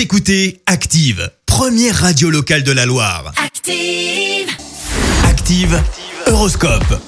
Vous écoutez Active, première radio locale de la Loire. Active. Active, Horoscope.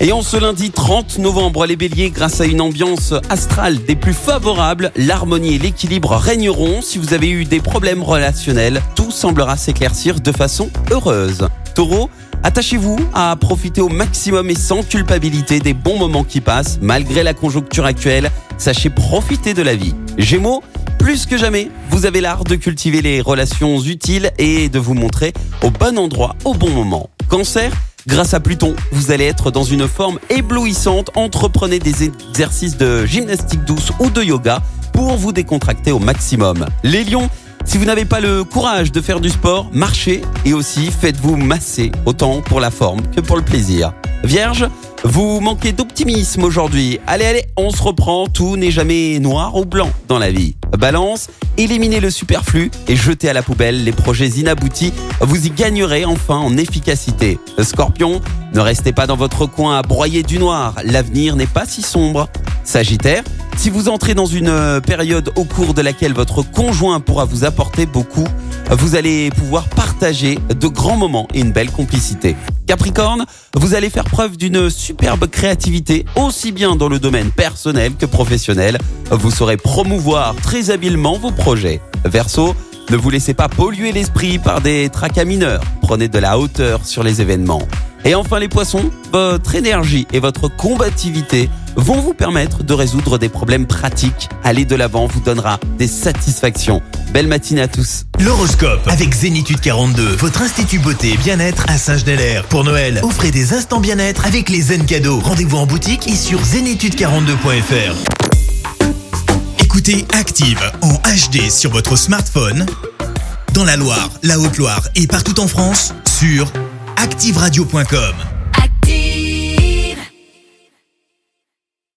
Et en ce lundi 30 novembre, les béliers, grâce à une ambiance astrale des plus favorables, l'harmonie et l'équilibre régneront. Si vous avez eu des problèmes relationnels, tout semblera s'éclaircir de façon heureuse. Taureau, attachez-vous à profiter au maximum et sans culpabilité des bons moments qui passent, malgré la conjoncture actuelle. Sachez profiter de la vie. Gémeaux, plus que jamais, vous avez l'art de cultiver les relations utiles et de vous montrer au bon endroit au bon moment. Cancer, grâce à Pluton, vous allez être dans une forme éblouissante. Entreprenez des exercices de gymnastique douce ou de yoga pour vous décontracter au maximum. Les lions, si vous n'avez pas le courage de faire du sport, marchez et aussi faites-vous masser, autant pour la forme que pour le plaisir. Vierge, vous manquez d'optimisme aujourd'hui. Allez, allez, on se reprend. Tout n'est jamais noir ou blanc dans la vie. Balance, éliminez le superflu et jetez à la poubelle les projets inaboutis. Vous y gagnerez enfin en efficacité. Scorpion, ne restez pas dans votre coin à broyer du noir. L'avenir n'est pas si sombre. Sagittaire, si vous entrez dans une euh, période au cours de laquelle votre conjoint pourra vous apporter beaucoup, vous allez pouvoir de grands moments et une belle complicité. Capricorne, vous allez faire preuve d'une superbe créativité, aussi bien dans le domaine personnel que professionnel. Vous saurez promouvoir très habilement vos projets. Verseau, ne vous laissez pas polluer l'esprit par des tracas mineurs. Prenez de la hauteur sur les événements. Et enfin les poissons, votre énergie et votre combativité vont vous permettre de résoudre des problèmes pratiques. Aller de l'avant vous donnera des satisfactions. Belle matinée à tous. L'horoscope avec Zénitude 42, votre institut beauté et bien-être à Saint-Genélaire. Pour Noël, offrez des instants bien-être avec les zen cadeaux. Rendez-vous en boutique et sur zénitude42.fr. Écoutez Active en HD sur votre smartphone, dans la Loire, la Haute-Loire et partout en France, sur activeradio.com.